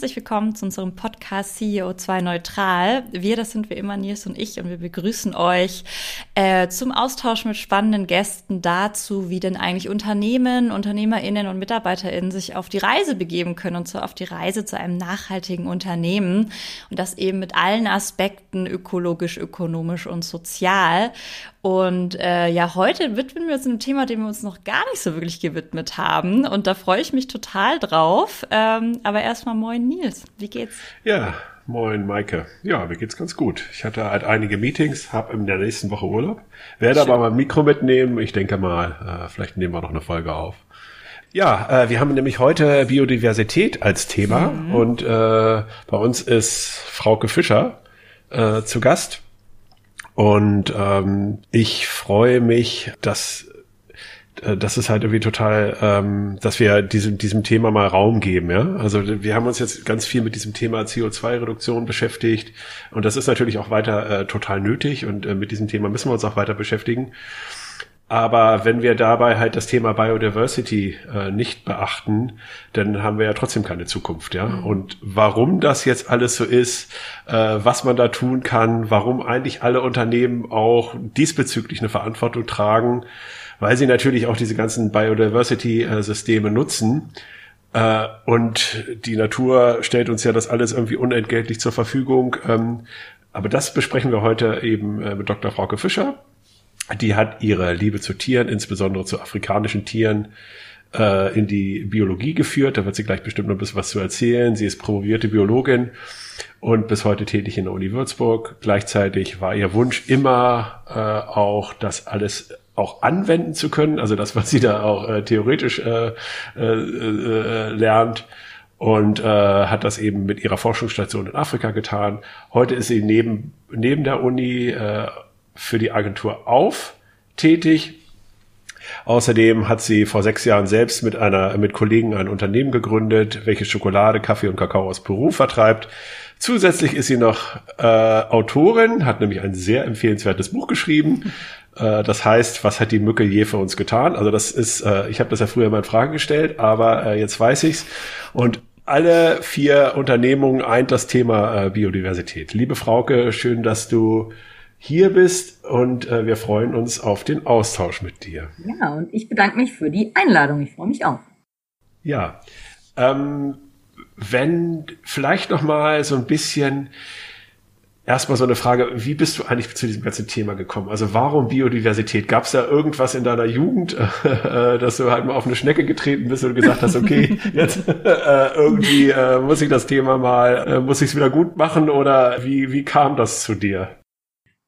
Herzlich willkommen zu unserem Podcast CEO 2 Neutral. Wir, das sind wie immer Nils und ich und wir begrüßen euch äh, zum Austausch mit spannenden Gästen dazu, wie denn eigentlich Unternehmen, UnternehmerInnen und MitarbeiterInnen sich auf die Reise begeben können und zwar auf die Reise zu einem nachhaltigen Unternehmen und das eben mit allen Aspekten ökologisch, ökonomisch und sozial. Und äh, ja, heute widmen wir uns einem Thema, dem wir uns noch gar nicht so wirklich gewidmet haben. Und da freue ich mich total drauf. Ähm, aber erstmal moin Nils, wie geht's? Ja, moin Maike. Ja, mir geht's ganz gut. Ich hatte halt einige Meetings, habe in der nächsten Woche Urlaub. Werde Schön. aber mal ein Mikro mitnehmen. Ich denke mal, äh, vielleicht nehmen wir noch eine Folge auf. Ja, äh, wir haben nämlich heute Biodiversität als Thema. Mhm. Und äh, bei uns ist Frauke Fischer äh, zu Gast. Und ähm, ich freue mich, dass äh, das ist halt irgendwie total, ähm, dass wir diesem, diesem Thema mal Raum geben, ja. Also wir haben uns jetzt ganz viel mit diesem Thema CO2-Reduktion beschäftigt und das ist natürlich auch weiter äh, total nötig und äh, mit diesem Thema müssen wir uns auch weiter beschäftigen. Aber wenn wir dabei halt das Thema Biodiversity äh, nicht beachten, dann haben wir ja trotzdem keine Zukunft, ja. Mhm. Und warum das jetzt alles so ist, äh, was man da tun kann, warum eigentlich alle Unternehmen auch diesbezüglich eine Verantwortung tragen, weil sie natürlich auch diese ganzen Biodiversity-Systeme nutzen. Äh, und die Natur stellt uns ja das alles irgendwie unentgeltlich zur Verfügung. Ähm, aber das besprechen wir heute eben äh, mit Dr. Frauke Fischer die hat ihre Liebe zu Tieren, insbesondere zu afrikanischen Tieren, äh, in die Biologie geführt. Da wird sie gleich bestimmt noch ein bisschen was zu erzählen. Sie ist promovierte Biologin und bis heute tätig in der Uni Würzburg. Gleichzeitig war ihr Wunsch immer äh, auch, das alles auch anwenden zu können, also das, was sie da auch äh, theoretisch äh, äh, äh, lernt und äh, hat das eben mit ihrer Forschungsstation in Afrika getan. Heute ist sie neben, neben der Uni äh, für die Agentur auf tätig. Außerdem hat sie vor sechs Jahren selbst mit einer, mit Kollegen ein Unternehmen gegründet, welches Schokolade, Kaffee und Kakao aus Peru vertreibt. Zusätzlich ist sie noch äh, Autorin, hat nämlich ein sehr empfehlenswertes Buch geschrieben. Äh, das heißt, was hat die Mücke je für uns getan? Also das ist, äh, ich habe das ja früher mal in Frage gestellt, aber äh, jetzt weiß ich's. Und alle vier Unternehmungen eint das Thema äh, Biodiversität. Liebe Frauke, schön, dass du hier bist und äh, wir freuen uns auf den Austausch mit dir. Ja, und ich bedanke mich für die Einladung. Ich freue mich auch. Ja, ähm, wenn vielleicht noch mal so ein bisschen erstmal so eine Frage, wie bist du eigentlich zu diesem ganzen Thema gekommen? Also warum Biodiversität? Gab es da irgendwas in deiner Jugend, äh, dass du halt mal auf eine Schnecke getreten bist und gesagt hast, okay, jetzt äh, irgendwie äh, muss ich das Thema mal, äh, muss ich es wieder gut machen oder wie, wie kam das zu dir?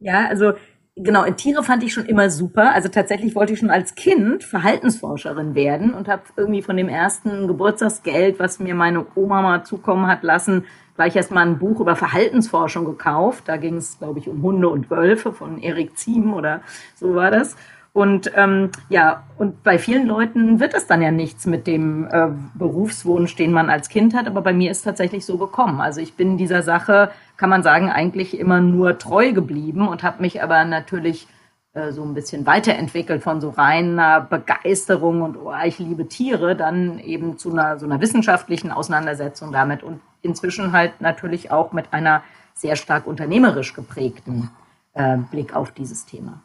Ja, also genau, Tiere fand ich schon immer super. Also tatsächlich wollte ich schon als Kind Verhaltensforscherin werden und habe irgendwie von dem ersten Geburtstagsgeld, was mir meine Oma mal zukommen hat lassen, gleich erstmal ein Buch über Verhaltensforschung gekauft. Da ging es, glaube ich, um Hunde und Wölfe von Erik Ziem oder so war das. Und ähm, ja, und bei vielen Leuten wird es dann ja nichts mit dem äh, Berufswunsch, den man als Kind hat. Aber bei mir ist tatsächlich so gekommen. Also ich bin dieser Sache, kann man sagen, eigentlich immer nur treu geblieben und habe mich aber natürlich äh, so ein bisschen weiterentwickelt von so reiner Begeisterung und oh, ich liebe Tiere, dann eben zu einer so einer wissenschaftlichen Auseinandersetzung damit und inzwischen halt natürlich auch mit einer sehr stark unternehmerisch geprägten äh, Blick auf dieses Thema.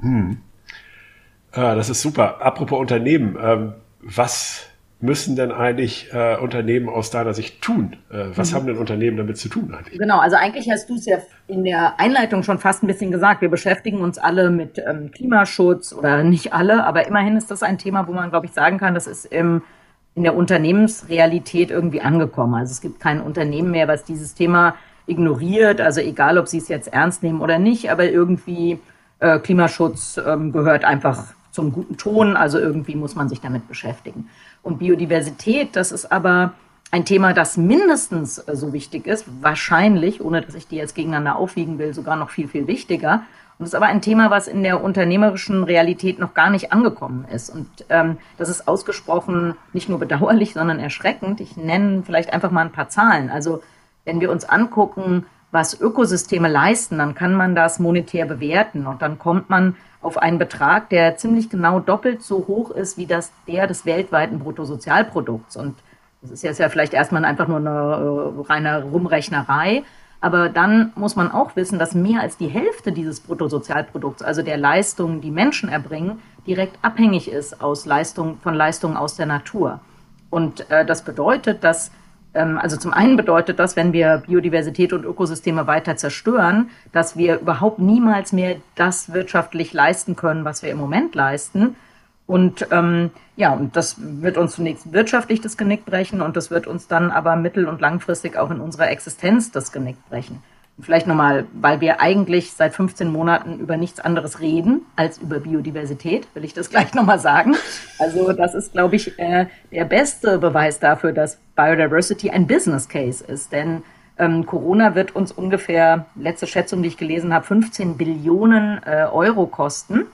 Hm. Ah, das ist super. Apropos Unternehmen, ähm, was müssen denn eigentlich äh, Unternehmen aus deiner Sicht tun? Äh, was mhm. haben denn Unternehmen damit zu tun eigentlich? Genau, also eigentlich hast du es ja in der Einleitung schon fast ein bisschen gesagt. Wir beschäftigen uns alle mit ähm, Klimaschutz oder nicht alle, aber immerhin ist das ein Thema, wo man, glaube ich, sagen kann, das ist im, in der Unternehmensrealität irgendwie angekommen. Also es gibt kein Unternehmen mehr, was dieses Thema ignoriert. Also egal, ob sie es jetzt ernst nehmen oder nicht, aber irgendwie äh, Klimaschutz ähm, gehört einfach zum guten Ton, also irgendwie muss man sich damit beschäftigen. Und Biodiversität, das ist aber ein Thema, das mindestens äh, so wichtig ist, wahrscheinlich, ohne dass ich die jetzt gegeneinander aufwiegen will, sogar noch viel, viel wichtiger. Und es ist aber ein Thema, was in der unternehmerischen Realität noch gar nicht angekommen ist. Und ähm, das ist ausgesprochen nicht nur bedauerlich, sondern erschreckend. Ich nenne vielleicht einfach mal ein paar Zahlen. Also wenn wir uns angucken, was Ökosysteme leisten, dann kann man das monetär bewerten und dann kommt man auf einen Betrag, der ziemlich genau doppelt so hoch ist wie das der des weltweiten Bruttosozialprodukts. Und Das ist jetzt ja vielleicht erstmal einfach nur eine äh, reine Rumrechnerei. Aber dann muss man auch wissen, dass mehr als die Hälfte dieses Bruttosozialprodukts, also der Leistungen, die Menschen erbringen, direkt abhängig ist aus Leistung, von Leistungen aus der Natur. Und äh, das bedeutet, dass also zum einen bedeutet das, wenn wir Biodiversität und Ökosysteme weiter zerstören, dass wir überhaupt niemals mehr das wirtschaftlich leisten können, was wir im Moment leisten. Und ähm, ja, und das wird uns zunächst wirtschaftlich das Genick brechen und das wird uns dann aber mittel- und langfristig auch in unserer Existenz das Genick brechen. Vielleicht nochmal, weil wir eigentlich seit 15 Monaten über nichts anderes reden als über Biodiversität, will ich das gleich nochmal sagen. Also das ist, glaube ich, äh, der beste Beweis dafür, dass Biodiversity ein Business Case ist. Denn ähm, Corona wird uns ungefähr, letzte Schätzung, die ich gelesen habe, 15 Billionen äh, Euro kosten.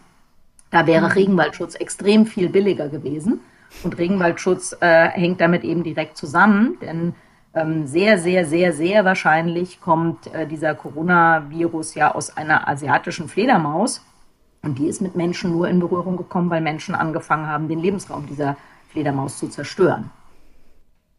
Da wäre mhm. Regenwaldschutz extrem viel billiger gewesen. Und Regenwaldschutz äh, hängt damit eben direkt zusammen, denn sehr, sehr, sehr, sehr wahrscheinlich kommt äh, dieser Coronavirus ja aus einer asiatischen Fledermaus. Und die ist mit Menschen nur in Berührung gekommen, weil Menschen angefangen haben, den Lebensraum dieser Fledermaus zu zerstören.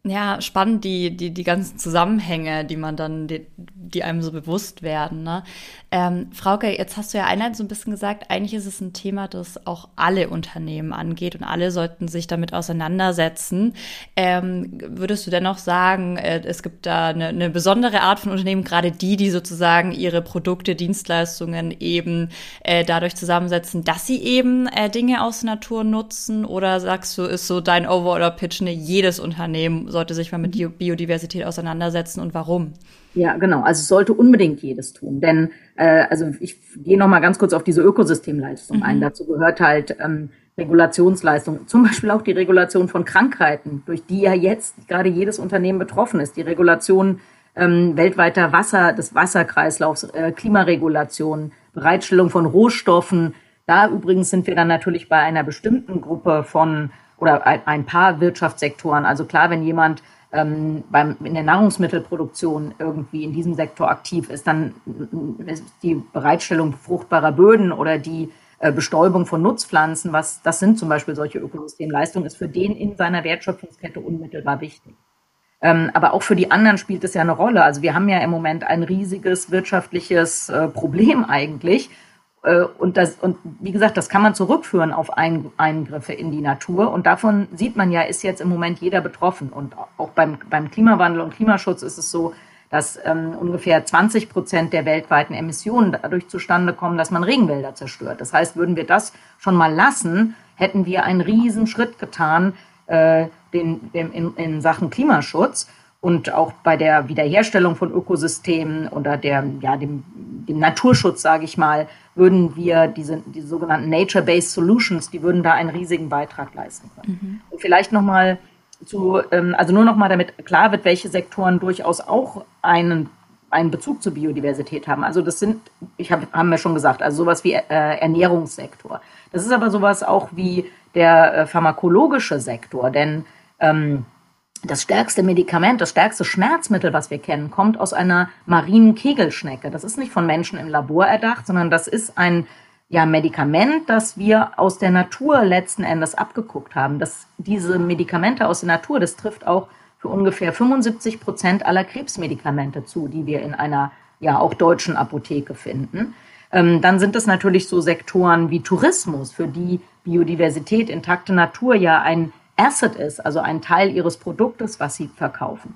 Ja, spannend, die, die, die ganzen Zusammenhänge, die man dann, die, die einem so bewusst werden. Ne? Ähm, Frauke, jetzt hast du ja einleitend so ein bisschen gesagt, eigentlich ist es ein Thema, das auch alle Unternehmen angeht und alle sollten sich damit auseinandersetzen. Ähm, würdest du dennoch sagen, äh, es gibt da eine, eine besondere Art von Unternehmen, gerade die, die sozusagen ihre Produkte, Dienstleistungen eben äh, dadurch zusammensetzen, dass sie eben äh, Dinge aus der Natur nutzen? Oder sagst du, ist so dein Overall-Pitch, ne, jedes Unternehmen sollte sich mal mit. Biodiversität auseinandersetzen und warum? Ja, genau. Also es sollte unbedingt jedes tun. Denn, äh, also ich gehe noch mal ganz kurz auf diese Ökosystemleistung mhm. ein. Dazu gehört halt ähm, Regulationsleistung, zum Beispiel auch die Regulation von Krankheiten, durch die ja jetzt gerade jedes Unternehmen betroffen ist. Die Regulation ähm, weltweiter Wasser, des Wasserkreislaufs, äh, Klimaregulation, Bereitstellung von Rohstoffen. Da übrigens sind wir dann natürlich bei einer bestimmten Gruppe von oder ein, ein paar Wirtschaftssektoren. Also klar, wenn jemand ähm, beim, in der Nahrungsmittelproduktion irgendwie in diesem Sektor aktiv ist, dann ist die Bereitstellung fruchtbarer Böden oder die äh, Bestäubung von Nutzpflanzen, was, das sind zum Beispiel solche Ökosystemleistungen, ist für den in seiner Wertschöpfungskette unmittelbar wichtig. Ähm, aber auch für die anderen spielt es ja eine Rolle. Also wir haben ja im Moment ein riesiges wirtschaftliches äh, Problem eigentlich, äh, und, das, und wie gesagt, das kann man zurückführen auf Eingriffe in die Natur. Und davon sieht man ja, ist jetzt im Moment jeder betroffen. Und auch beim, beim Klimawandel und Klimaschutz ist es so, dass ähm, ungefähr 20 Prozent der weltweiten Emissionen dadurch zustande kommen, dass man Regenwälder zerstört. Das heißt, würden wir das schon mal lassen, hätten wir einen riesen Schritt getan äh, den, den, in, in Sachen Klimaschutz und auch bei der Wiederherstellung von Ökosystemen oder der, ja, dem, dem Naturschutz, sage ich mal, würden wir diese, die sogenannten Nature-Based Solutions, die würden da einen riesigen Beitrag leisten können. Mhm. Und vielleicht nochmal zu, ähm, also nur nochmal damit klar wird, welche Sektoren durchaus auch einen, einen Bezug zur Biodiversität haben. Also das sind, ich habe haben wir schon gesagt, also sowas wie äh, Ernährungssektor. Das ist aber sowas auch wie der äh, pharmakologische Sektor, denn ähm, das stärkste Medikament, das stärkste Schmerzmittel, was wir kennen, kommt aus einer marinen Kegelschnecke. Das ist nicht von Menschen im Labor erdacht, sondern das ist ein ja, Medikament, das wir aus der Natur letzten Endes abgeguckt haben. Das, diese Medikamente aus der Natur, das trifft auch für ungefähr 75 Prozent aller Krebsmedikamente zu, die wir in einer ja auch deutschen Apotheke finden. Ähm, dann sind es natürlich so Sektoren wie Tourismus, für die Biodiversität, intakte Natur ja ein Asset ist, also ein Teil ihres Produktes, was sie verkaufen.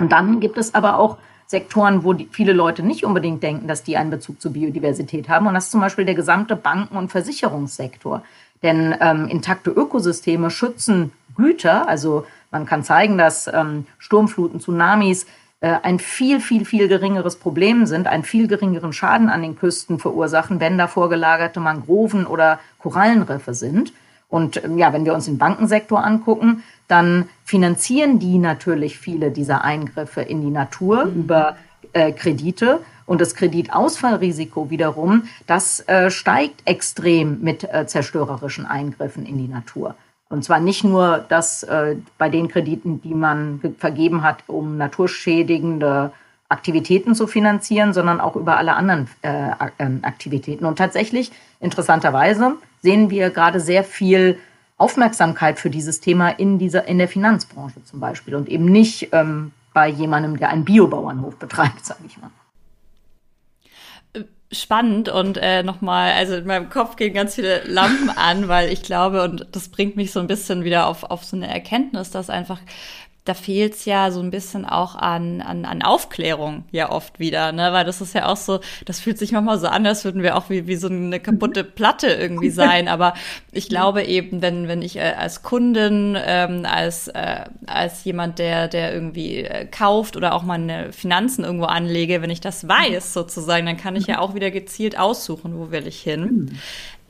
Und dann gibt es aber auch Sektoren, wo viele Leute nicht unbedingt denken, dass die einen Bezug zur Biodiversität haben. Und das ist zum Beispiel der gesamte Banken- und Versicherungssektor. Denn ähm, intakte Ökosysteme schützen Güter. Also man kann zeigen, dass ähm, Sturmfluten, Tsunamis äh, ein viel, viel, viel geringeres Problem sind, einen viel geringeren Schaden an den Küsten verursachen, wenn da vorgelagerte Mangroven oder Korallenriffe sind. Und ähm, ja, wenn wir uns den Bankensektor angucken, dann finanzieren die natürlich viele dieser Eingriffe in die Natur mhm. über äh, Kredite. Und das Kreditausfallrisiko wiederum, das äh, steigt extrem mit äh, zerstörerischen Eingriffen in die Natur. Und zwar nicht nur das äh, bei den Krediten, die man vergeben hat, um naturschädigende Aktivitäten zu finanzieren, sondern auch über alle anderen äh, ähm, Aktivitäten. Und tatsächlich, interessanterweise, sehen wir gerade sehr viel Aufmerksamkeit für dieses Thema in dieser in der Finanzbranche zum Beispiel und eben nicht ähm, bei jemandem, der einen Biobauernhof betreibt, sage ich mal spannend und äh, nochmal, also in meinem Kopf gehen ganz viele Lampen an, weil ich glaube, und das bringt mich so ein bisschen wieder auf, auf so eine Erkenntnis, dass einfach da fehlt's ja so ein bisschen auch an, an, an Aufklärung ja oft wieder, ne? Weil das ist ja auch so, das fühlt sich manchmal so an, als würden wir auch wie, wie so eine kaputte Platte irgendwie sein. Aber ich glaube eben, wenn, wenn ich äh, als Kundin, ähm, als, äh, als jemand, der, der irgendwie äh, kauft oder auch meine Finanzen irgendwo anlege, wenn ich das weiß sozusagen, dann kann ich ja auch wieder gezielt aussuchen, wo will ich hin.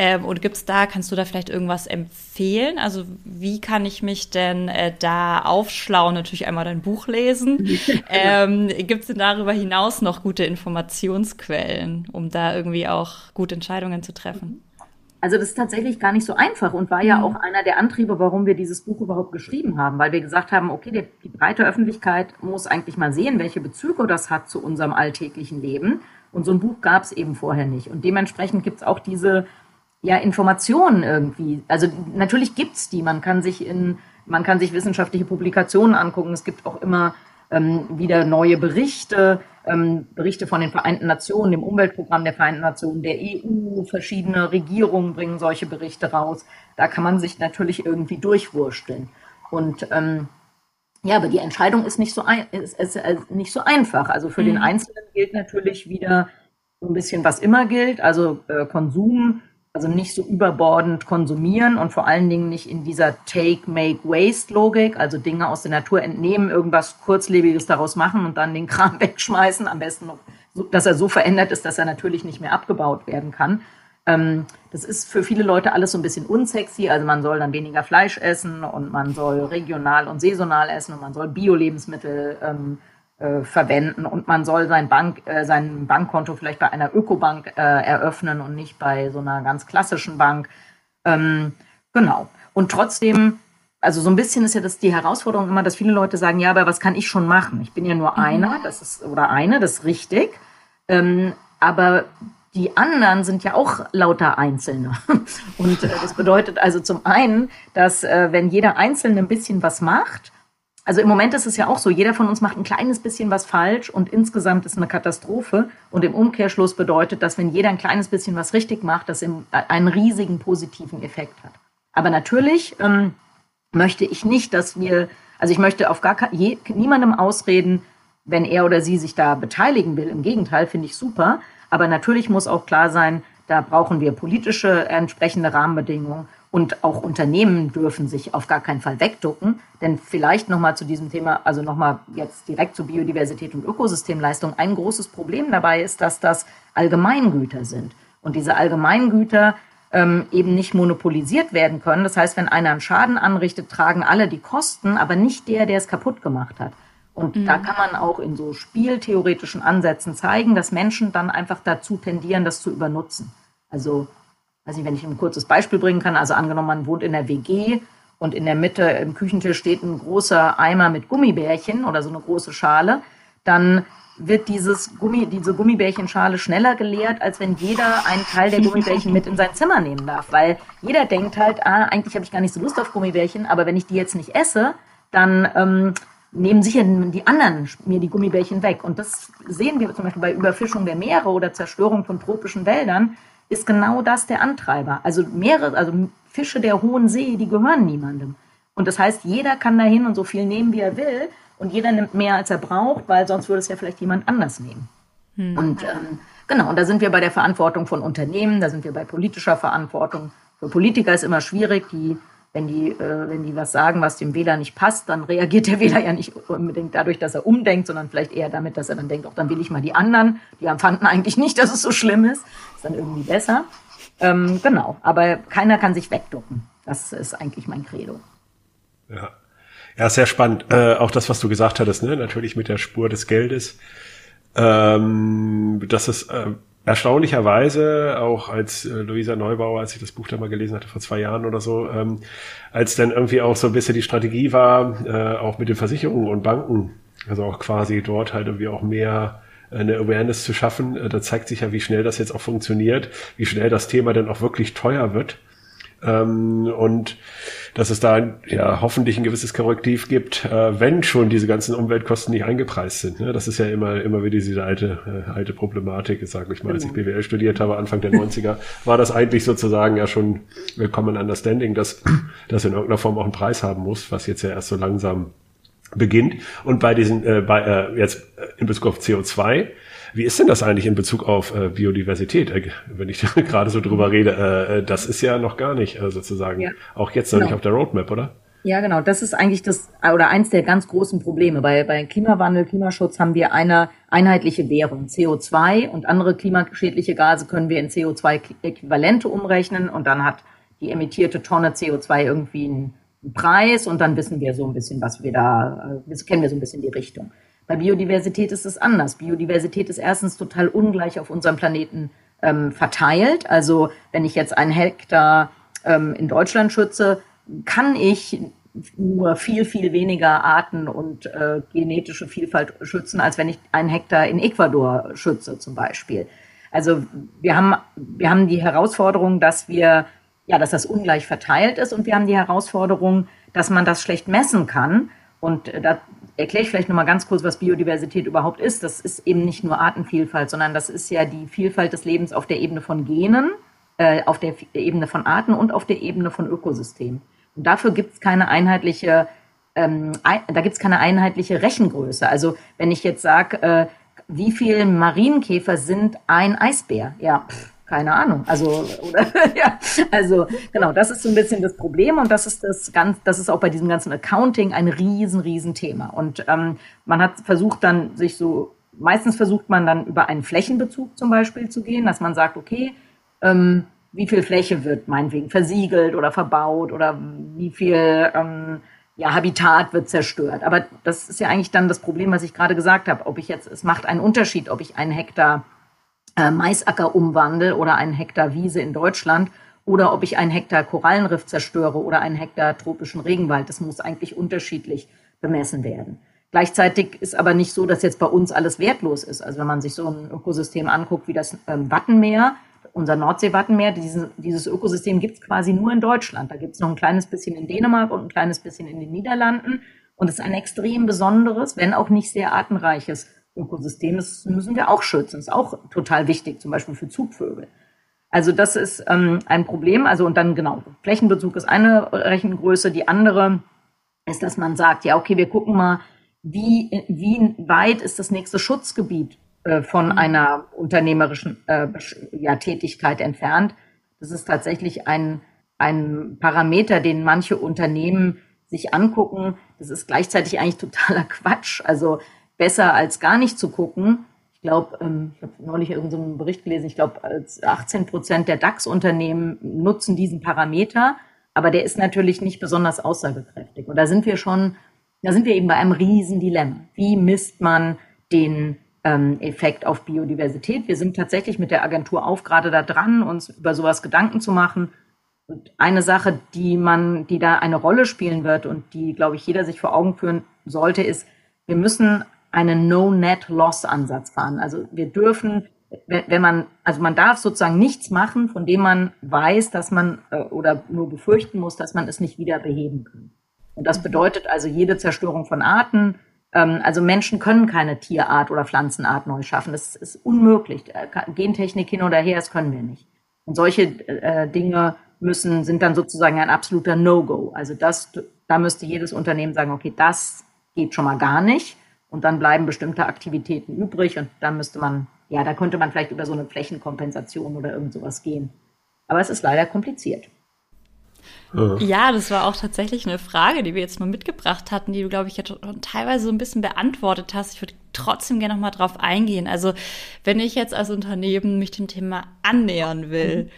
Ähm, und gibt's da, kannst du da vielleicht irgendwas empfehlen? Also wie kann ich mich denn äh, da aufschlauen? Natürlich einmal dein Buch lesen. ähm, gibt's denn darüber hinaus noch gute Informationsquellen, um da irgendwie auch gute Entscheidungen zu treffen? Also das ist tatsächlich gar nicht so einfach und war ja mhm. auch einer der Antriebe, warum wir dieses Buch überhaupt geschrieben haben, weil wir gesagt haben, okay, die, die breite Öffentlichkeit muss eigentlich mal sehen, welche Bezüge das hat zu unserem alltäglichen Leben. Und so ein Buch gab es eben vorher nicht. Und dementsprechend gibt es auch diese ja, Informationen irgendwie. Also natürlich gibt's die. Man kann sich in, man kann sich wissenschaftliche Publikationen angucken. Es gibt auch immer ähm, wieder neue Berichte, ähm, Berichte von den Vereinten Nationen, dem Umweltprogramm der Vereinten Nationen, der EU, verschiedene Regierungen bringen solche Berichte raus. Da kann man sich natürlich irgendwie durchwursteln. Und ähm, ja, aber die Entscheidung ist nicht so, ein, ist, ist, ist nicht so einfach. Also für mhm. den Einzelnen gilt natürlich wieder so ein bisschen, was immer gilt, also äh, Konsum also nicht so überbordend konsumieren und vor allen Dingen nicht in dieser Take, Make, Waste-Logik, also Dinge aus der Natur entnehmen, irgendwas Kurzlebiges daraus machen und dann den Kram wegschmeißen. Am besten noch, dass er so verändert ist, dass er natürlich nicht mehr abgebaut werden kann. Ähm, das ist für viele Leute alles so ein bisschen unsexy. Also man soll dann weniger Fleisch essen und man soll regional und saisonal essen und man soll Bio-Lebensmittel ähm, äh, verwenden und man soll sein Bank, äh, sein Bankkonto vielleicht bei einer Ökobank äh, eröffnen und nicht bei so einer ganz klassischen Bank. Ähm, genau. Und trotzdem, also so ein bisschen ist ja das die Herausforderung immer, dass viele Leute sagen, ja, aber was kann ich schon machen? Ich bin ja nur mhm. einer, das ist oder eine, das ist richtig. Ähm, aber die anderen sind ja auch lauter Einzelne. Und äh, das bedeutet also zum einen, dass äh, wenn jeder Einzelne ein bisschen was macht, also im Moment ist es ja auch so, jeder von uns macht ein kleines bisschen was falsch und insgesamt ist eine Katastrophe. Und im Umkehrschluss bedeutet das, wenn jeder ein kleines bisschen was richtig macht, das einen riesigen positiven Effekt hat. Aber natürlich ähm, möchte ich nicht, dass wir, also ich möchte auf gar je, niemandem ausreden, wenn er oder sie sich da beteiligen will. Im Gegenteil, finde ich super. Aber natürlich muss auch klar sein, da brauchen wir politische entsprechende Rahmenbedingungen. Und auch Unternehmen dürfen sich auf gar keinen Fall wegducken. Denn vielleicht nochmal zu diesem Thema, also nochmal jetzt direkt zu Biodiversität und Ökosystemleistung. Ein großes Problem dabei ist, dass das Allgemeingüter sind. Und diese Allgemeingüter ähm, eben nicht monopolisiert werden können. Das heißt, wenn einer einen Schaden anrichtet, tragen alle die Kosten, aber nicht der, der es kaputt gemacht hat. Und mhm. da kann man auch in so spieltheoretischen Ansätzen zeigen, dass Menschen dann einfach dazu tendieren, das zu übernutzen. Also weiß wenn ich ein kurzes Beispiel bringen kann, also angenommen, man wohnt in der WG und in der Mitte im Küchentisch steht ein großer Eimer mit Gummibärchen oder so eine große Schale, dann wird dieses Gummi, diese Gummibärchenschale schneller geleert, als wenn jeder einen Teil der Gummibärchen mit in sein Zimmer nehmen darf. Weil jeder denkt halt, ah, eigentlich habe ich gar nicht so Lust auf Gummibärchen, aber wenn ich die jetzt nicht esse, dann ähm, nehmen sicher die anderen mir die Gummibärchen weg. Und das sehen wir zum Beispiel bei Überfischung der Meere oder Zerstörung von tropischen Wäldern, ist genau das der Antreiber. Also mehrere, also Fische der Hohen See, die gehören niemandem. Und das heißt, jeder kann dahin und so viel nehmen, wie er will. Und jeder nimmt mehr, als er braucht, weil sonst würde es ja vielleicht jemand anders nehmen. Hm. Und ähm, genau, und da sind wir bei der Verantwortung von Unternehmen, da sind wir bei politischer Verantwortung. Für Politiker ist immer schwierig, die wenn die, äh, wenn die was sagen, was dem Wähler nicht passt, dann reagiert der Wähler ja nicht unbedingt dadurch, dass er umdenkt, sondern vielleicht eher damit, dass er dann denkt, auch dann will ich mal die anderen. Die fanden eigentlich nicht, dass es so schlimm ist. Ist dann irgendwie besser. Ähm, genau, aber keiner kann sich wegducken. Das ist eigentlich mein Credo. Ja, ja sehr spannend. Äh, auch das, was du gesagt hattest, ne? natürlich mit der Spur des Geldes. Ähm, dass es äh, erstaunlicherweise, auch als äh, Luisa Neubauer, als ich das Buch da mal gelesen hatte vor zwei Jahren oder so, ähm, als dann irgendwie auch so ein bisschen die Strategie war, äh, auch mit den Versicherungen und Banken, also auch quasi dort halt irgendwie auch mehr äh, eine Awareness zu schaffen, äh, da zeigt sich ja, wie schnell das jetzt auch funktioniert, wie schnell das Thema dann auch wirklich teuer wird. Ähm, und dass es da ja hoffentlich ein gewisses Korrektiv gibt, äh, wenn schon diese ganzen Umweltkosten nicht eingepreist sind. Ne? Das ist ja immer, immer wieder diese alte, äh, alte Problematik, sage ich mal, als ich genau. BWL studiert habe, Anfang der 90er, war das eigentlich sozusagen ja schon Common Understanding, dass das in irgendeiner Form auch einen Preis haben muss, was jetzt ja erst so langsam beginnt. Und bei diesen, äh, bei, äh, jetzt in Bezug auf CO2, wie ist denn das eigentlich in Bezug auf äh, Biodiversität, äh, wenn ich gerade so drüber rede? Äh, äh, das ist ja noch gar nicht äh, sozusagen, ja. auch jetzt noch genau. nicht auf der Roadmap, oder? Ja, genau. Das ist eigentlich das oder eins der ganz großen Probleme. Bei, bei Klimawandel, Klimaschutz haben wir eine einheitliche Währung. CO2 und andere klimaschädliche Gase können wir in CO2-Äquivalente umrechnen und dann hat die emittierte Tonne CO2 irgendwie einen Preis und dann wissen wir so ein bisschen, was wir da, äh, kennen wir so ein bisschen die Richtung. Bei Biodiversität ist es anders. Biodiversität ist erstens total ungleich auf unserem Planeten ähm, verteilt. Also wenn ich jetzt einen Hektar ähm, in Deutschland schütze, kann ich nur viel, viel weniger Arten und äh, genetische Vielfalt schützen, als wenn ich einen Hektar in Ecuador schütze zum Beispiel. Also wir haben, wir haben die Herausforderung, dass wir, ja, dass das ungleich verteilt ist und wir haben die Herausforderung, dass man das schlecht messen kann. Und äh, da, erkläre ich vielleicht nochmal ganz kurz, was Biodiversität überhaupt ist. Das ist eben nicht nur Artenvielfalt, sondern das ist ja die Vielfalt des Lebens auf der Ebene von Genen, äh, auf der Ebene von Arten und auf der Ebene von Ökosystemen. Und dafür gibt es keine einheitliche, ähm, ein, da gibt es keine einheitliche Rechengröße. Also wenn ich jetzt sage, äh, wie viele Marienkäfer sind ein Eisbär? Ja, pff, keine Ahnung. Also, oder, ja, also genau, das ist so ein bisschen das Problem und das ist das ganz, das ist auch bei diesem ganzen Accounting ein riesen, riesen Thema. Und ähm, man hat versucht dann, sich so, meistens versucht man dann über einen Flächenbezug zum Beispiel zu gehen, dass man sagt, okay, ähm, wie viel Fläche wird meinetwegen versiegelt oder verbaut oder wie viel ähm, ja, Habitat wird zerstört. Aber das ist ja eigentlich dann das Problem, was ich gerade gesagt habe. Ob ich jetzt, es macht einen Unterschied, ob ich einen Hektar äh, Maisacker umwandle oder einen Hektar Wiese in Deutschland oder ob ich einen Hektar Korallenriff zerstöre oder einen Hektar tropischen Regenwald. Das muss eigentlich unterschiedlich bemessen werden. Gleichzeitig ist aber nicht so, dass jetzt bei uns alles wertlos ist. Also wenn man sich so ein Ökosystem anguckt wie das ähm, Wattenmeer, unser Nordseewattenmeer, dieses, dieses Ökosystem gibt es quasi nur in Deutschland. Da gibt es noch ein kleines bisschen in Dänemark und ein kleines bisschen in den Niederlanden. Und es ist ein extrem besonderes, wenn auch nicht sehr artenreiches Ökosystem, das müssen wir auch schützen. Das ist auch total wichtig, zum Beispiel für Zugvögel. Also das ist ähm, ein Problem. Also und dann genau, Flächenbezug ist eine Rechengröße. Die andere ist, dass man sagt, ja, okay, wir gucken mal, wie, wie weit ist das nächste Schutzgebiet äh, von mhm. einer unternehmerischen äh, ja, Tätigkeit entfernt. Das ist tatsächlich ein, ein Parameter, den manche Unternehmen sich angucken. Das ist gleichzeitig eigentlich totaler Quatsch. Also besser als gar nicht zu gucken. Ich glaube, ähm, ich habe neulich irgendeinen Bericht gelesen, ich glaube, 18 Prozent der DAX-Unternehmen nutzen diesen Parameter, aber der ist natürlich nicht besonders aussagekräftig. Und da sind wir schon, da sind wir eben bei einem riesen Dilemma. Wie misst man den ähm, Effekt auf Biodiversität? Wir sind tatsächlich mit der Agentur auf gerade da dran, uns über sowas Gedanken zu machen. Und eine Sache, die man, die da eine Rolle spielen wird und die, glaube ich, jeder sich vor Augen führen sollte, ist, wir müssen einen No-Net-Loss-Ansatz fahren. Also wir dürfen, wenn man, also man darf sozusagen nichts machen, von dem man weiß, dass man äh, oder nur befürchten muss, dass man es nicht wieder beheben kann. Und das bedeutet also jede Zerstörung von Arten. Ähm, also Menschen können keine Tierart oder Pflanzenart neu schaffen. Das ist unmöglich. Äh, Gentechnik hin oder her, das können wir nicht. Und solche äh, Dinge müssen, sind dann sozusagen ein absoluter No-Go. Also das, da müsste jedes Unternehmen sagen, okay, das geht schon mal gar nicht. Und dann bleiben bestimmte Aktivitäten übrig und dann müsste man, ja, da könnte man vielleicht über so eine Flächenkompensation oder irgend sowas gehen. Aber es ist leider kompliziert. Ja, das war auch tatsächlich eine Frage, die wir jetzt mal mitgebracht hatten, die du, glaube ich, jetzt teilweise so ein bisschen beantwortet hast. Ich würde trotzdem gerne noch mal drauf eingehen. Also, wenn ich jetzt als Unternehmen mich dem Thema annähern will, mhm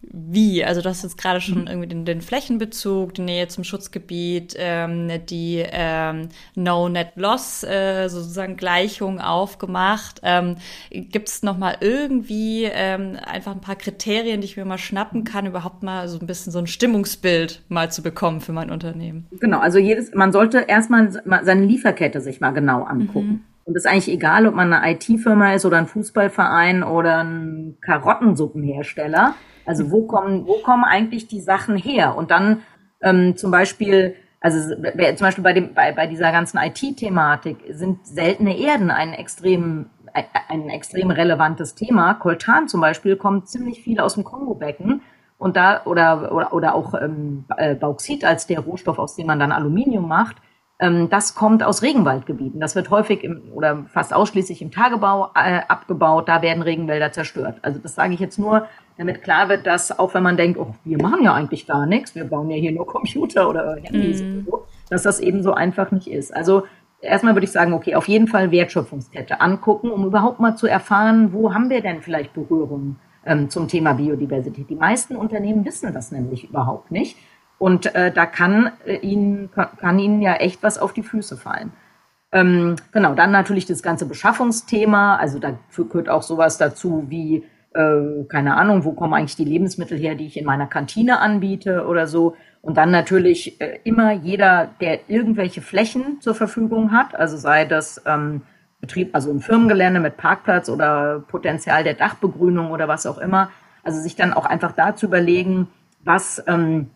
wie? Also du hast jetzt gerade schon mhm. irgendwie den, den, Flächenbezug, die Nähe zum Schutzgebiet, ähm, die ähm, No-Net-Loss äh, sozusagen Gleichung aufgemacht. Ähm, Gibt es noch mal irgendwie ähm, einfach ein paar Kriterien, die ich mir mal schnappen kann, überhaupt mal so ein bisschen so ein Stimmungsbild mal zu bekommen für mein Unternehmen? Genau, also jedes, man sollte erstmal seine Lieferkette sich mal genau angucken. Mhm. Und es ist eigentlich egal, ob man eine IT-Firma ist oder ein Fußballverein oder ein Karottensuppenhersteller Also wo kommen, wo kommen eigentlich die Sachen her? Und dann ähm, zum Beispiel, also zum Beispiel bei, dem, bei, bei dieser ganzen IT-Thematik sind seltene Erden ein extrem, ein extrem relevantes Thema. Coltan zum Beispiel kommt ziemlich viel aus dem Kongo-Becken und da oder oder, oder auch ähm, äh, Bauxit als der Rohstoff, aus dem man dann Aluminium macht. Ähm, das kommt aus Regenwaldgebieten. Das wird häufig im, oder fast ausschließlich im Tagebau äh, abgebaut. Da werden Regenwälder zerstört. Also das sage ich jetzt nur, damit klar wird, dass auch wenn man denkt, oh, wir machen ja eigentlich gar nichts, wir bauen ja hier nur Computer oder Handys mm. so, dass das eben so einfach nicht ist. Also erstmal würde ich sagen, okay, auf jeden Fall Wertschöpfungskette angucken, um überhaupt mal zu erfahren, wo haben wir denn vielleicht Berührungen ähm, zum Thema Biodiversität. Die meisten Unternehmen wissen das nämlich überhaupt nicht. Und äh, da kann, äh, ihnen, kann ihnen ja echt was auf die Füße fallen. Ähm, genau, dann natürlich das ganze Beschaffungsthema. Also da gehört auch sowas dazu wie, äh, keine Ahnung, wo kommen eigentlich die Lebensmittel her, die ich in meiner Kantine anbiete oder so. Und dann natürlich äh, immer jeder, der irgendwelche Flächen zur Verfügung hat, also sei das ähm, Betrieb, also ein Firmengelände mit Parkplatz oder Potenzial der Dachbegrünung oder was auch immer. Also sich dann auch einfach da zu überlegen, was, ähm,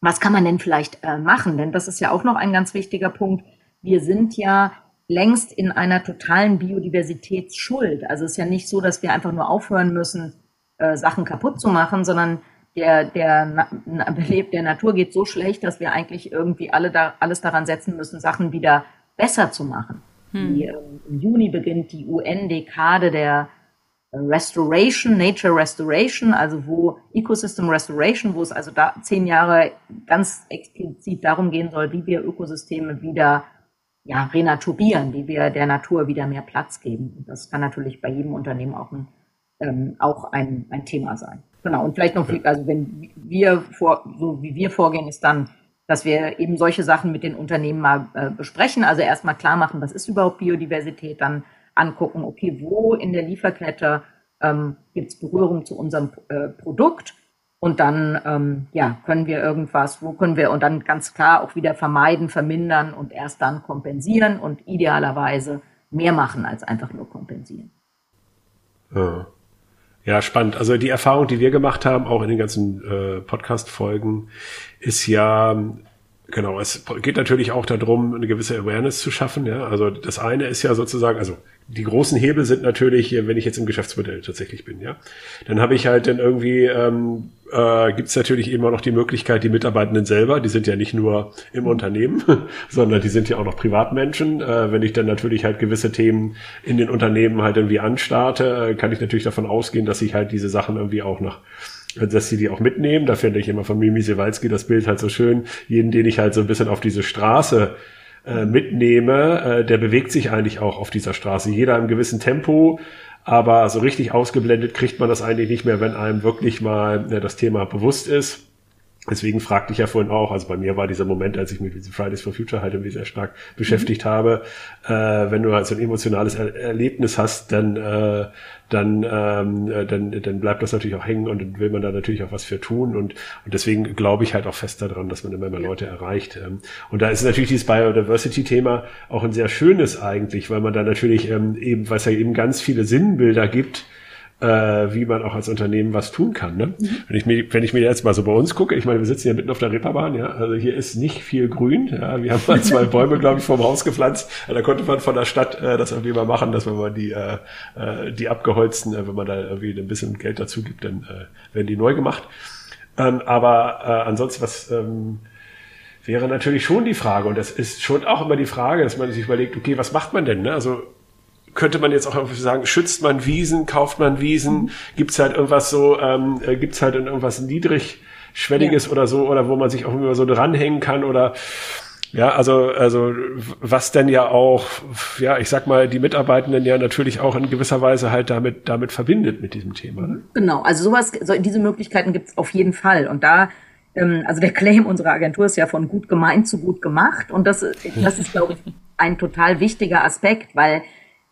was kann man denn vielleicht äh, machen? Denn das ist ja auch noch ein ganz wichtiger Punkt. Wir sind ja längst in einer totalen Biodiversitätsschuld. Also es ist ja nicht so, dass wir einfach nur aufhören müssen, äh, Sachen kaputt zu machen, sondern der, der Belebt der Natur geht so schlecht, dass wir eigentlich irgendwie alle da, alles daran setzen müssen, Sachen wieder besser zu machen. Hm. Die, ähm, Im Juni beginnt die UN-Dekade der äh, Restoration, Nature Restoration, also wo Ecosystem Restoration, wo es also da zehn Jahre ganz explizit darum gehen soll, wie wir Ökosysteme wieder ja, renaturieren, wie wir der Natur wieder mehr Platz geben. Und das kann natürlich bei jedem Unternehmen auch ein, ähm, auch ein, ein Thema sein. Genau. Und vielleicht noch, also wenn wir vor, so wie wir vorgehen, ist dann dass wir eben solche Sachen mit den Unternehmen mal äh, besprechen. Also erstmal klar machen, was ist überhaupt Biodiversität, dann angucken, okay, wo in der Lieferkette ähm, gibt es Berührung zu unserem äh, Produkt und dann ähm, ja können wir irgendwas, wo können wir und dann ganz klar auch wieder vermeiden, vermindern und erst dann kompensieren und idealerweise mehr machen als einfach nur kompensieren. Ja. Ja, spannend. Also die Erfahrung, die wir gemacht haben, auch in den ganzen äh, Podcast-Folgen, ist ja, genau, es geht natürlich auch darum, eine gewisse Awareness zu schaffen. Ja, also das eine ist ja sozusagen, also die großen Hebel sind natürlich, wenn ich jetzt im Geschäftsmodell tatsächlich bin, ja, dann habe ich halt dann irgendwie ähm, äh, gibt es natürlich immer noch die Möglichkeit, die Mitarbeitenden selber, die sind ja nicht nur im Unternehmen, sondern die sind ja auch noch Privatmenschen. Äh, wenn ich dann natürlich halt gewisse Themen in den Unternehmen halt irgendwie anstarte, äh, kann ich natürlich davon ausgehen, dass ich halt diese Sachen irgendwie auch noch dass sie die auch mitnehmen. Da finde ich immer von Mimi Sewalski das Bild halt so schön. Jeden, den ich halt so ein bisschen auf diese Straße äh, mitnehme, äh, der bewegt sich eigentlich auch auf dieser Straße. Jeder im gewissen Tempo, aber so richtig ausgeblendet kriegt man das eigentlich nicht mehr, wenn einem wirklich mal äh, das Thema bewusst ist. Deswegen fragte ich ja vorhin auch, also bei mir war dieser Moment, als ich mich mit Fridays for Future halt irgendwie sehr stark beschäftigt mhm. habe, äh, wenn du halt so ein emotionales er Erlebnis hast, dann, äh, dann, ähm, äh, dann, dann bleibt das natürlich auch hängen und dann will man da natürlich auch was für tun und, und deswegen glaube ich halt auch fest daran, dass man immer mehr Leute erreicht. Ähm, und da ist natürlich dieses Biodiversity-Thema auch ein sehr schönes eigentlich, weil man da natürlich ähm, eben, weil es ja eben ganz viele Sinnbilder gibt, äh, wie man auch als Unternehmen was tun kann. Ne? Mhm. Wenn, ich mir, wenn ich mir jetzt mal so bei uns gucke, ich meine, wir sitzen ja mitten auf der Reeperbahn, ja, also hier ist nicht viel Grün. Ja, wir haben mal zwei Bäume, glaube ich, vorm Haus gepflanzt. Da konnte man von der Stadt äh, das irgendwie mal machen, dass wenn man die, äh, äh, die abgeholzten, äh, wenn man da irgendwie ein bisschen Geld dazu gibt, dann äh, werden die neu gemacht. Ähm, aber äh, ansonsten, was ähm, wäre natürlich schon die Frage, und das ist schon auch immer die Frage, dass man sich überlegt, okay, was macht man denn? Ne? Also könnte man jetzt auch sagen, schützt man Wiesen, kauft man Wiesen, mhm. gibt's halt irgendwas so, ähm, äh, gibt's halt irgendwas niedrigschwelliges ja. oder so, oder wo man sich auch immer so dranhängen kann oder ja, also, also was denn ja auch, ja, ich sag mal, die Mitarbeitenden ja natürlich auch in gewisser Weise halt damit, damit verbindet mit diesem Thema. Ne? Genau, also sowas, so, diese Möglichkeiten gibt's auf jeden Fall. Und da, ähm, also der Claim unserer Agentur ist ja von gut gemeint zu gut gemacht. Und das, das ist, glaube ich, ein total wichtiger Aspekt, weil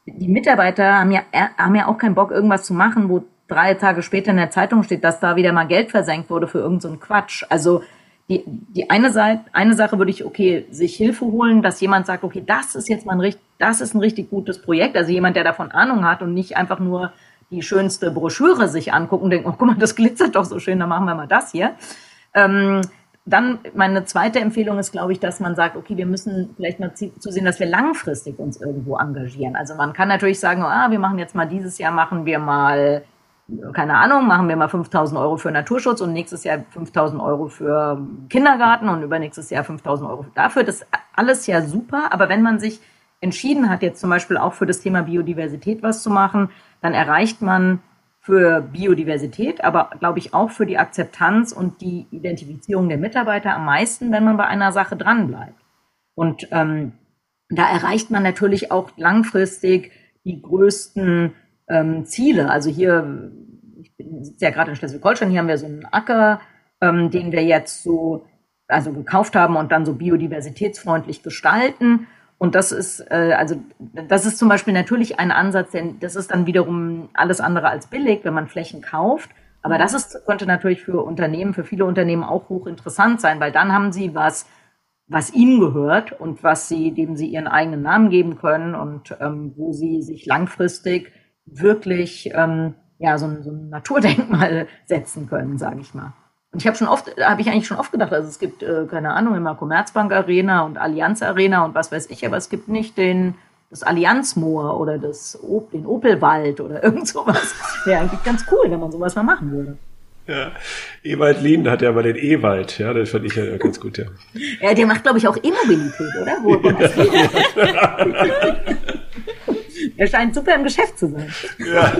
die Mitarbeiter haben ja, haben ja auch keinen Bock, irgendwas zu machen, wo drei Tage später in der Zeitung steht, dass da wieder mal Geld versenkt wurde für irgendeinen so Quatsch. Also die, die eine Seite, eine Sache würde ich, okay, sich Hilfe holen, dass jemand sagt, okay, das ist jetzt mal ein richtig, das ist ein richtig gutes Projekt. Also jemand, der davon Ahnung hat und nicht einfach nur die schönste Broschüre sich angucken und denken, oh, guck mal, das glitzert doch so schön, dann machen wir mal das hier. Ähm, dann meine zweite Empfehlung ist, glaube ich, dass man sagt, okay, wir müssen vielleicht mal zusehen, dass wir langfristig uns irgendwo engagieren. Also man kann natürlich sagen, ah, wir machen jetzt mal dieses Jahr, machen wir mal, keine Ahnung, machen wir mal 5000 Euro für Naturschutz und nächstes Jahr 5000 Euro für Kindergarten und übernächstes Jahr 5000 Euro dafür. Das ist alles ja super, aber wenn man sich entschieden hat, jetzt zum Beispiel auch für das Thema Biodiversität was zu machen, dann erreicht man für Biodiversität, aber glaube ich auch für die Akzeptanz und die Identifizierung der Mitarbeiter am meisten, wenn man bei einer Sache dranbleibt. Und ähm, da erreicht man natürlich auch langfristig die größten ähm, Ziele. Also hier, ich bin ja gerade in Schleswig-Holstein, hier haben wir so einen Acker, ähm, den wir jetzt so also gekauft haben und dann so biodiversitätsfreundlich gestalten. Und das ist, äh, also das ist zum Beispiel natürlich ein Ansatz, denn das ist dann wiederum alles andere als billig, wenn man Flächen kauft. Aber das ist, könnte natürlich für Unternehmen, für viele Unternehmen auch hochinteressant sein, weil dann haben sie was, was ihnen gehört und was sie, dem sie ihren eigenen Namen geben können und ähm, wo sie sich langfristig wirklich ähm, ja so ein, so ein Naturdenkmal setzen können, sage ich mal. Und ich habe schon oft, habe ich eigentlich schon oft gedacht, also es gibt, äh, keine Ahnung, immer Commerzbank Arena und Allianz Arena und was weiß ich, aber es gibt nicht den, das Allianzmoor oder das, den Opelwald oder irgend sowas. Wäre eigentlich ganz cool, wenn man sowas mal machen würde. Ja, Ewald Lien hat ja aber den Ewald, ja, das fand ich ja ganz gut, ja. Ja, der macht, glaube ich, auch E-Mobilität, oder? Wo, ja. er scheint super im Geschäft zu sein. Ja.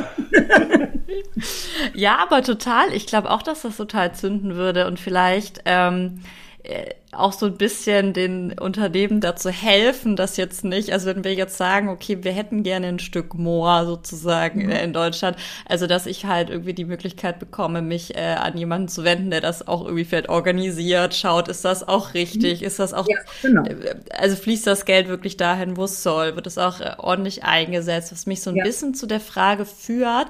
ja, aber total. Ich glaube auch, dass das total zünden würde und vielleicht ähm, äh, auch so ein bisschen den Unternehmen dazu helfen, dass jetzt nicht, also wenn wir jetzt sagen, okay, wir hätten gerne ein Stück Moor sozusagen mhm. in Deutschland, also dass ich halt irgendwie die Möglichkeit bekomme, mich äh, an jemanden zu wenden, der das auch irgendwie vielleicht organisiert, schaut, ist das auch richtig, mhm. ist das auch, ja, genau. Äh, also fließt das Geld wirklich dahin, wo es soll, wird es auch äh, ordentlich eingesetzt, was mich so ein ja. bisschen zu der Frage führt,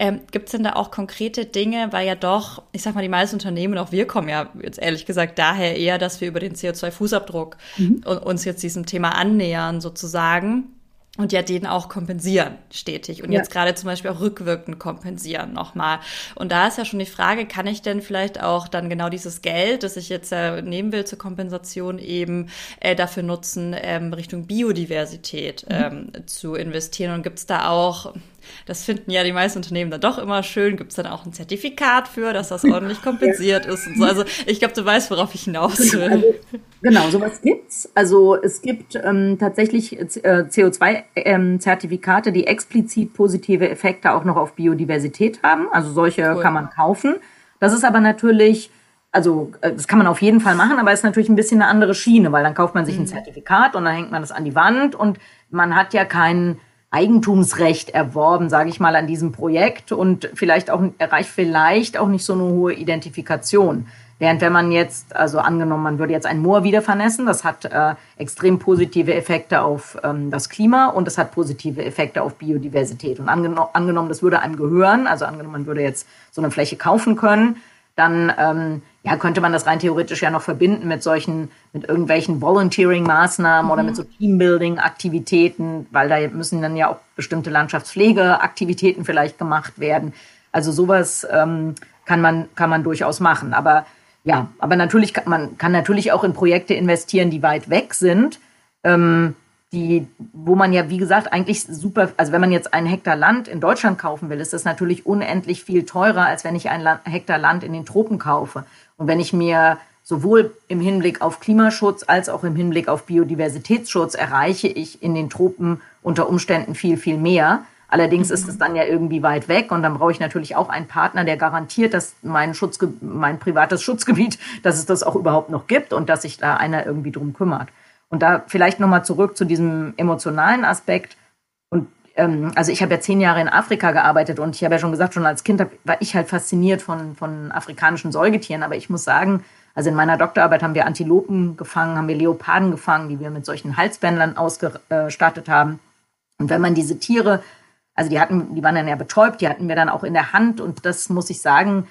ähm, gibt es denn da auch konkrete Dinge, weil ja doch, ich sag mal, die meisten Unternehmen, auch wir kommen ja jetzt ehrlich gesagt daher eher, dass dass wir über den CO2-Fußabdruck mhm. uns jetzt diesem Thema annähern sozusagen und ja den auch kompensieren stetig und ja. jetzt gerade zum Beispiel auch rückwirkend kompensieren nochmal. Und da ist ja schon die Frage, kann ich denn vielleicht auch dann genau dieses Geld, das ich jetzt äh, nehmen will zur Kompensation eben äh, dafür nutzen, ähm, Richtung Biodiversität mhm. ähm, zu investieren und gibt es da auch das finden ja die meisten Unternehmen dann doch immer schön. Gibt es dann auch ein Zertifikat für, dass das ordentlich kompensiert ja. ist und so. Also ich glaube, du weißt, worauf ich hinaus will. Also, genau, sowas gibt's. Also es gibt ähm, tatsächlich äh, CO2-Zertifikate, ähm, die explizit positive Effekte auch noch auf Biodiversität haben. Also solche cool. kann man kaufen. Das ist aber natürlich also äh, das kann man auf jeden Fall machen, aber es ist natürlich ein bisschen eine andere Schiene, weil dann kauft man sich ein mhm. Zertifikat und dann hängt man das an die Wand und man hat ja keinen Eigentumsrecht erworben, sage ich mal, an diesem Projekt und vielleicht auch erreicht vielleicht auch nicht so eine hohe Identifikation. Während wenn man jetzt, also angenommen, man würde jetzt ein Moor wieder vernässen, das hat äh, extrem positive Effekte auf ähm, das Klima und es hat positive Effekte auf Biodiversität. Und angeno angenommen, das würde einem gehören, also angenommen, man würde jetzt so eine Fläche kaufen können, dann ähm, ja, könnte man das rein theoretisch ja noch verbinden mit solchen, mit irgendwelchen Volunteering-Maßnahmen mhm. oder mit so Teambuilding-Aktivitäten, weil da müssen dann ja auch bestimmte Landschaftspflegeaktivitäten vielleicht gemacht werden. Also sowas ähm, kann man, kann man durchaus machen. Aber ja, aber natürlich kann man kann natürlich auch in Projekte investieren, die weit weg sind. Ähm, die, wo man ja, wie gesagt, eigentlich super, also wenn man jetzt einen Hektar Land in Deutschland kaufen will, ist das natürlich unendlich viel teurer, als wenn ich einen Hektar Land in den Tropen kaufe. Und wenn ich mir sowohl im Hinblick auf Klimaschutz als auch im Hinblick auf Biodiversitätsschutz erreiche ich in den Tropen unter Umständen viel, viel mehr. Allerdings ist es dann ja irgendwie weit weg und dann brauche ich natürlich auch einen Partner, der garantiert, dass mein Schutzge mein privates Schutzgebiet, dass es das auch überhaupt noch gibt und dass sich da einer irgendwie drum kümmert. Und da vielleicht nochmal zurück zu diesem emotionalen Aspekt. Und ähm, also ich habe ja zehn Jahre in Afrika gearbeitet und ich habe ja schon gesagt, schon als Kind hab, war ich halt fasziniert von, von afrikanischen Säugetieren. Aber ich muss sagen, also in meiner Doktorarbeit haben wir Antilopen gefangen, haben wir Leoparden gefangen, die wir mit solchen Halsbändern ausgestattet haben. Und wenn man diese Tiere, also die hatten, die waren dann ja betäubt, die hatten wir dann auch in der Hand und das muss ich sagen,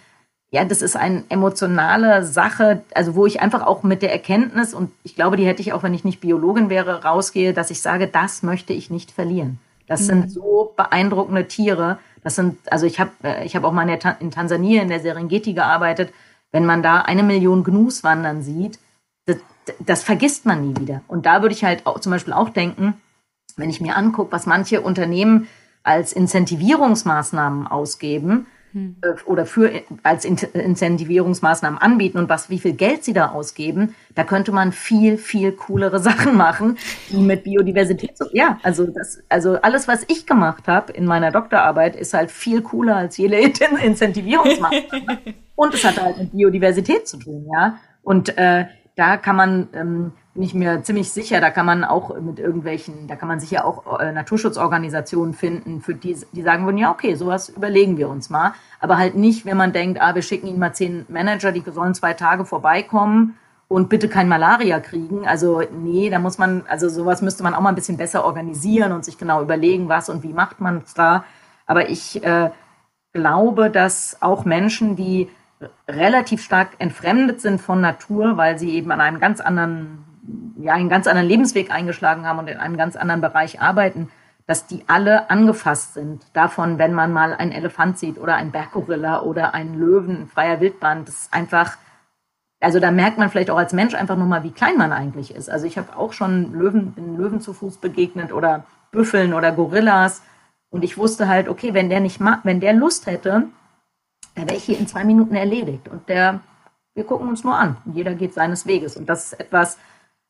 ja, das ist eine emotionale Sache, also wo ich einfach auch mit der Erkenntnis, und ich glaube, die hätte ich auch, wenn ich nicht Biologin wäre, rausgehe, dass ich sage, das möchte ich nicht verlieren. Das mhm. sind so beeindruckende Tiere. Das sind, also ich habe äh, ich hab auch mal in, in Tansania in der Serengeti gearbeitet. Wenn man da eine Million Gnus wandern sieht, das, das vergisst man nie wieder. Und da würde ich halt auch, zum Beispiel auch denken, wenn ich mir angucke, was manche Unternehmen als Incentivierungsmaßnahmen ausgeben, Äh, oder für als Incentivierungsmaßnahmen anbieten und was wie viel Geld sie da ausgeben, da könnte man viel viel coolere Sachen machen, die mit Biodiversität ja, also das also alles was ich gemacht habe in meiner Doktorarbeit ist halt viel cooler als jede Incentivierungsmaßnahme und es hat halt mit Biodiversität zu tun, ja? Und äh, da kann man ähm, bin ich mir ziemlich sicher, da kann man auch mit irgendwelchen, da kann man sicher auch äh, Naturschutzorganisationen finden, für die, die sagen würden, ja, okay, sowas überlegen wir uns mal. Aber halt nicht, wenn man denkt, ah, wir schicken ihnen mal zehn Manager, die sollen zwei Tage vorbeikommen und bitte kein Malaria kriegen. Also, nee, da muss man, also sowas müsste man auch mal ein bisschen besser organisieren und sich genau überlegen, was und wie macht man es da. Aber ich äh, glaube, dass auch Menschen, die relativ stark entfremdet sind von Natur, weil sie eben an einem ganz anderen ja, einen ganz anderen Lebensweg eingeschlagen haben und in einem ganz anderen Bereich arbeiten, dass die alle angefasst sind davon, wenn man mal einen Elefant sieht oder einen Berggorilla oder einen Löwen in freier Wildbahn. Das ist einfach, also da merkt man vielleicht auch als Mensch einfach nochmal, wie klein man eigentlich ist. Also ich habe auch schon Löwen, in Löwen zu Fuß begegnet oder Büffeln oder Gorillas. Und ich wusste halt, okay, wenn der nicht wenn der Lust hätte, dann wäre ich hier in zwei Minuten erledigt. Und der, wir gucken uns nur an. Jeder geht seines Weges. Und das ist etwas,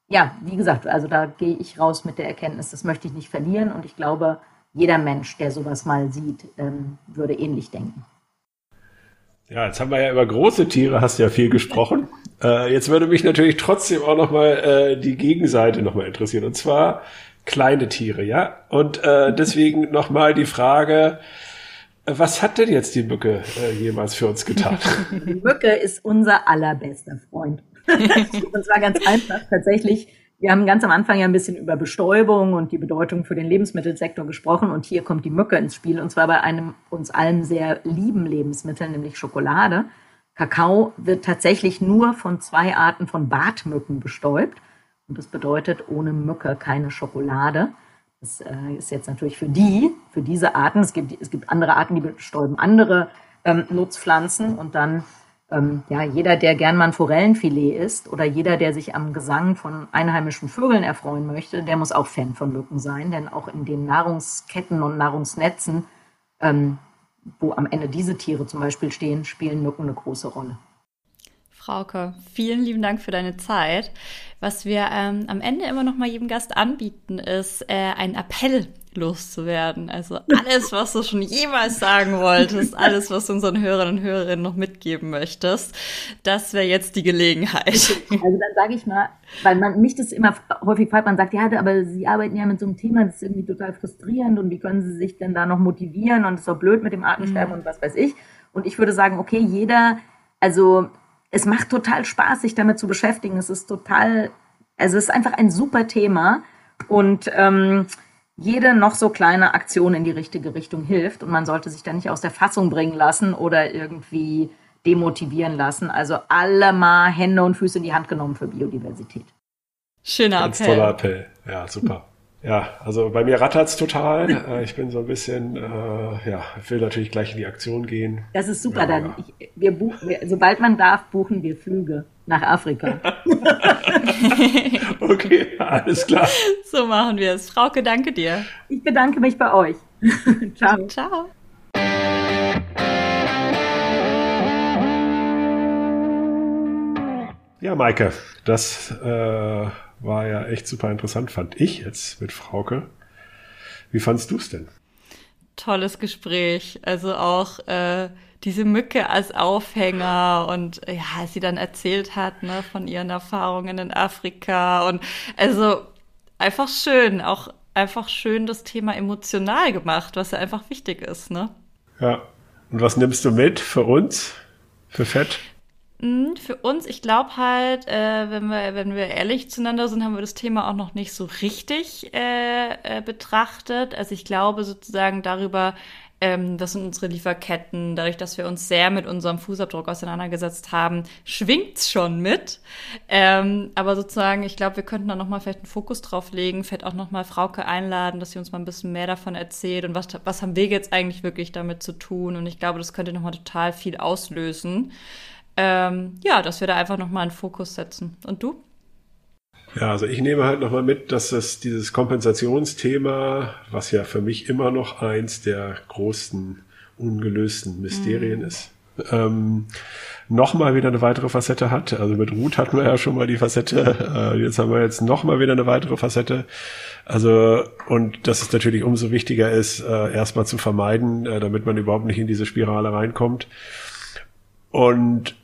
ja, wie gesagt, also da gehe ich raus mit der Erkenntnis, das möchte ich nicht verlieren. Und ich glaube, jeder Mensch, der sowas mal sieht, ähm, würde ähnlich denken. Ja, jetzt haben wir ja über große Tiere, hast du ja viel gesprochen. äh, jetzt würde mich natürlich trotzdem auch nochmal äh, die Gegenseite nochmal interessieren. Und zwar kleine Tiere, ja? Und äh, deswegen nochmal die Frage, was hat denn jetzt die Mücke äh, jemals für uns getan? Die Mücke ist unser allerbester Freund. und zwar ganz einfach tatsächlich. Wir haben ganz am Anfang ja ein bisschen über Bestäubung und die Bedeutung für den Lebensmittelsektor gesprochen und hier kommt die Mücke ins Spiel und zwar bei einem uns allen sehr lieben Lebensmittel, nämlich Schokolade. Kakao wird tatsächlich nur von zwei Arten von Bartmücken bestäubt und das bedeutet ohne Mücke keine Schokolade. Das äh, ist jetzt natürlich für die, für diese Arten. Es gibt, es gibt andere Arten, die bestäuben andere ähm, Nutzpflanzen und dann ähm, ja, jeder, der gern mal ein Forellenfilet isst oder jeder, der sich am Gesang von einheimischen Vögeln erfreuen möchte, der muss auch Fan von Mücken sein, denn auch in den Nahrungsketten und Nahrungsnetzen, ähm, wo am Ende diese Tiere zum Beispiel stehen, spielen Mücken eine große Rolle. Frauke, vielen lieben Dank für deine Zeit. Was wir ähm, am Ende immer noch mal jedem Gast anbieten, ist äh, ein Appell loszuwerden. Also alles, was du schon jemals sagen wolltest, alles, was du unseren Hörern und Hörerinnen noch mitgeben möchtest, das wäre jetzt die Gelegenheit. Also dann sage ich mal, weil man mich das immer häufig fragt, man sagt, ja, aber Sie arbeiten ja mit so einem Thema, das ist irgendwie total frustrierend und wie können Sie sich denn da noch motivieren und es ist doch blöd mit dem Artensterben mhm. und was weiß ich. Und ich würde sagen, okay, jeder, also es macht total Spaß, sich damit zu beschäftigen. Es ist total, also es ist einfach ein super Thema und ähm, jede noch so kleine Aktion in die richtige Richtung hilft und man sollte sich da nicht aus der Fassung bringen lassen oder irgendwie demotivieren lassen. Also alle mal Hände und Füße in die Hand genommen für Biodiversität. Schöner Ganz Appell. toller Appell. Ja, super. Ja, also bei mir rattert's total. Äh, ich bin so ein bisschen, äh, ja, will natürlich gleich in die Aktion gehen. Das ist super. Ja, dann ja. Ich, wir buchen, wir, sobald man darf, buchen wir Flüge nach Afrika. okay, alles klar. So machen wir es. Frauke, danke dir. Ich bedanke mich bei euch. Ciao. Ciao. Ja, Maike, das äh, war ja echt super interessant, fand ich jetzt mit Frauke. Wie fandst du es denn? Tolles Gespräch. Also auch äh, diese Mücke als Aufhänger und ja, sie dann erzählt hat ne, von ihren Erfahrungen in Afrika und also einfach schön, auch einfach schön das Thema emotional gemacht, was ja einfach wichtig ist, ne? Ja. Und was nimmst du mit für uns, für Fett? Für uns, ich glaube halt, äh, wenn wir wenn wir ehrlich zueinander sind, haben wir das Thema auch noch nicht so richtig äh, äh, betrachtet. Also ich glaube sozusagen darüber ähm, das sind unsere Lieferketten. Dadurch, dass wir uns sehr mit unserem Fußabdruck auseinandergesetzt haben, schwingt's schon mit. Ähm, aber sozusagen, ich glaube, wir könnten da nochmal vielleicht einen Fokus drauf legen, vielleicht auch nochmal Frauke einladen, dass sie uns mal ein bisschen mehr davon erzählt und was, was haben wir jetzt eigentlich wirklich damit zu tun. Und ich glaube, das könnte nochmal total viel auslösen. Ähm, ja, dass wir da einfach nochmal einen Fokus setzen. Und du? Ja, also ich nehme halt nochmal mit, dass es dieses Kompensationsthema, was ja für mich immer noch eins der großen ungelösten Mysterien mhm. ist, ähm, nochmal wieder eine weitere Facette hat. Also mit Ruth hatten wir ja schon mal die Facette, äh, jetzt haben wir jetzt nochmal wieder eine weitere Facette. Also, und dass es natürlich umso wichtiger ist, äh, erstmal zu vermeiden, äh, damit man überhaupt nicht in diese Spirale reinkommt. Und,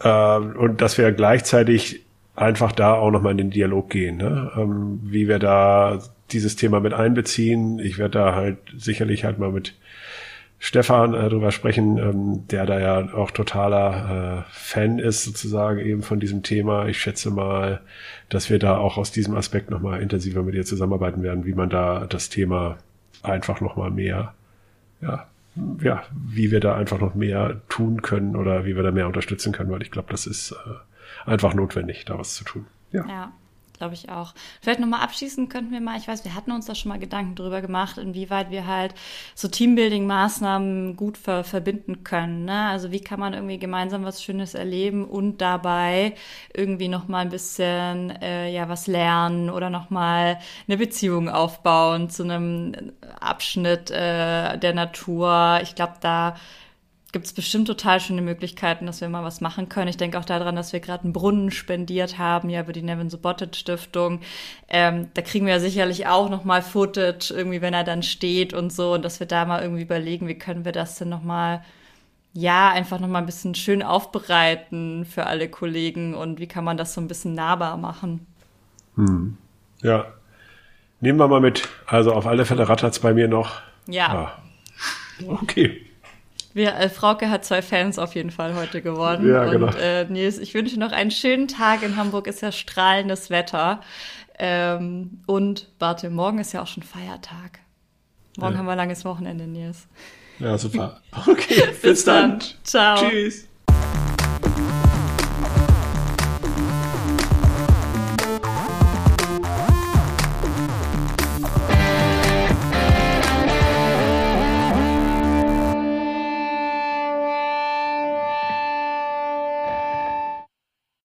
äh, und dass wir gleichzeitig einfach da auch nochmal in den Dialog gehen, ne? ähm, wie wir da dieses Thema mit einbeziehen. Ich werde da halt sicherlich halt mal mit Stefan äh, drüber sprechen, ähm, der da ja auch totaler äh, Fan ist sozusagen eben von diesem Thema. Ich schätze mal, dass wir da auch aus diesem Aspekt nochmal intensiver mit ihr zusammenarbeiten werden, wie man da das Thema einfach nochmal mehr, ja, ja, wie wir da einfach noch mehr tun können oder wie wir da mehr unterstützen können, weil ich glaube, das ist äh, einfach notwendig, da was zu tun. Ja. ja glaube ich auch. Vielleicht nochmal abschließen könnten wir mal, ich weiß, wir hatten uns da schon mal Gedanken drüber gemacht, inwieweit wir halt so Teambuilding-Maßnahmen gut ver verbinden können. Ne? Also wie kann man irgendwie gemeinsam was Schönes erleben und dabei irgendwie nochmal ein bisschen äh, ja was lernen oder nochmal eine Beziehung aufbauen zu einem Abschnitt äh, der Natur. Ich glaube, da gibt es bestimmt total schöne Möglichkeiten, dass wir mal was machen können. Ich denke auch daran, dass wir gerade einen Brunnen spendiert haben, ja, über die Nevin Subotic Stiftung. Ähm, da kriegen wir ja sicherlich auch noch mal Footage, irgendwie, wenn er dann steht und so. Und dass wir da mal irgendwie überlegen, wie können wir das denn noch mal, ja, einfach noch mal ein bisschen schön aufbereiten für alle Kollegen und wie kann man das so ein bisschen nahbar machen. Hm. Ja. Nehmen wir mal mit. Also auf alle Fälle rattert's bei mir noch. Ja. Ah. Okay. Wir, äh, Frauke hat zwei Fans auf jeden Fall heute geworden. Ja, genau. Und äh, Nils, ich wünsche noch einen schönen Tag. In Hamburg ist ja strahlendes Wetter. Ähm, und warte, morgen ist ja auch schon Feiertag. Morgen ja. haben wir langes Wochenende, Nils. Ja, super. Okay, bis, bis dann. dann. Ciao. Tschüss.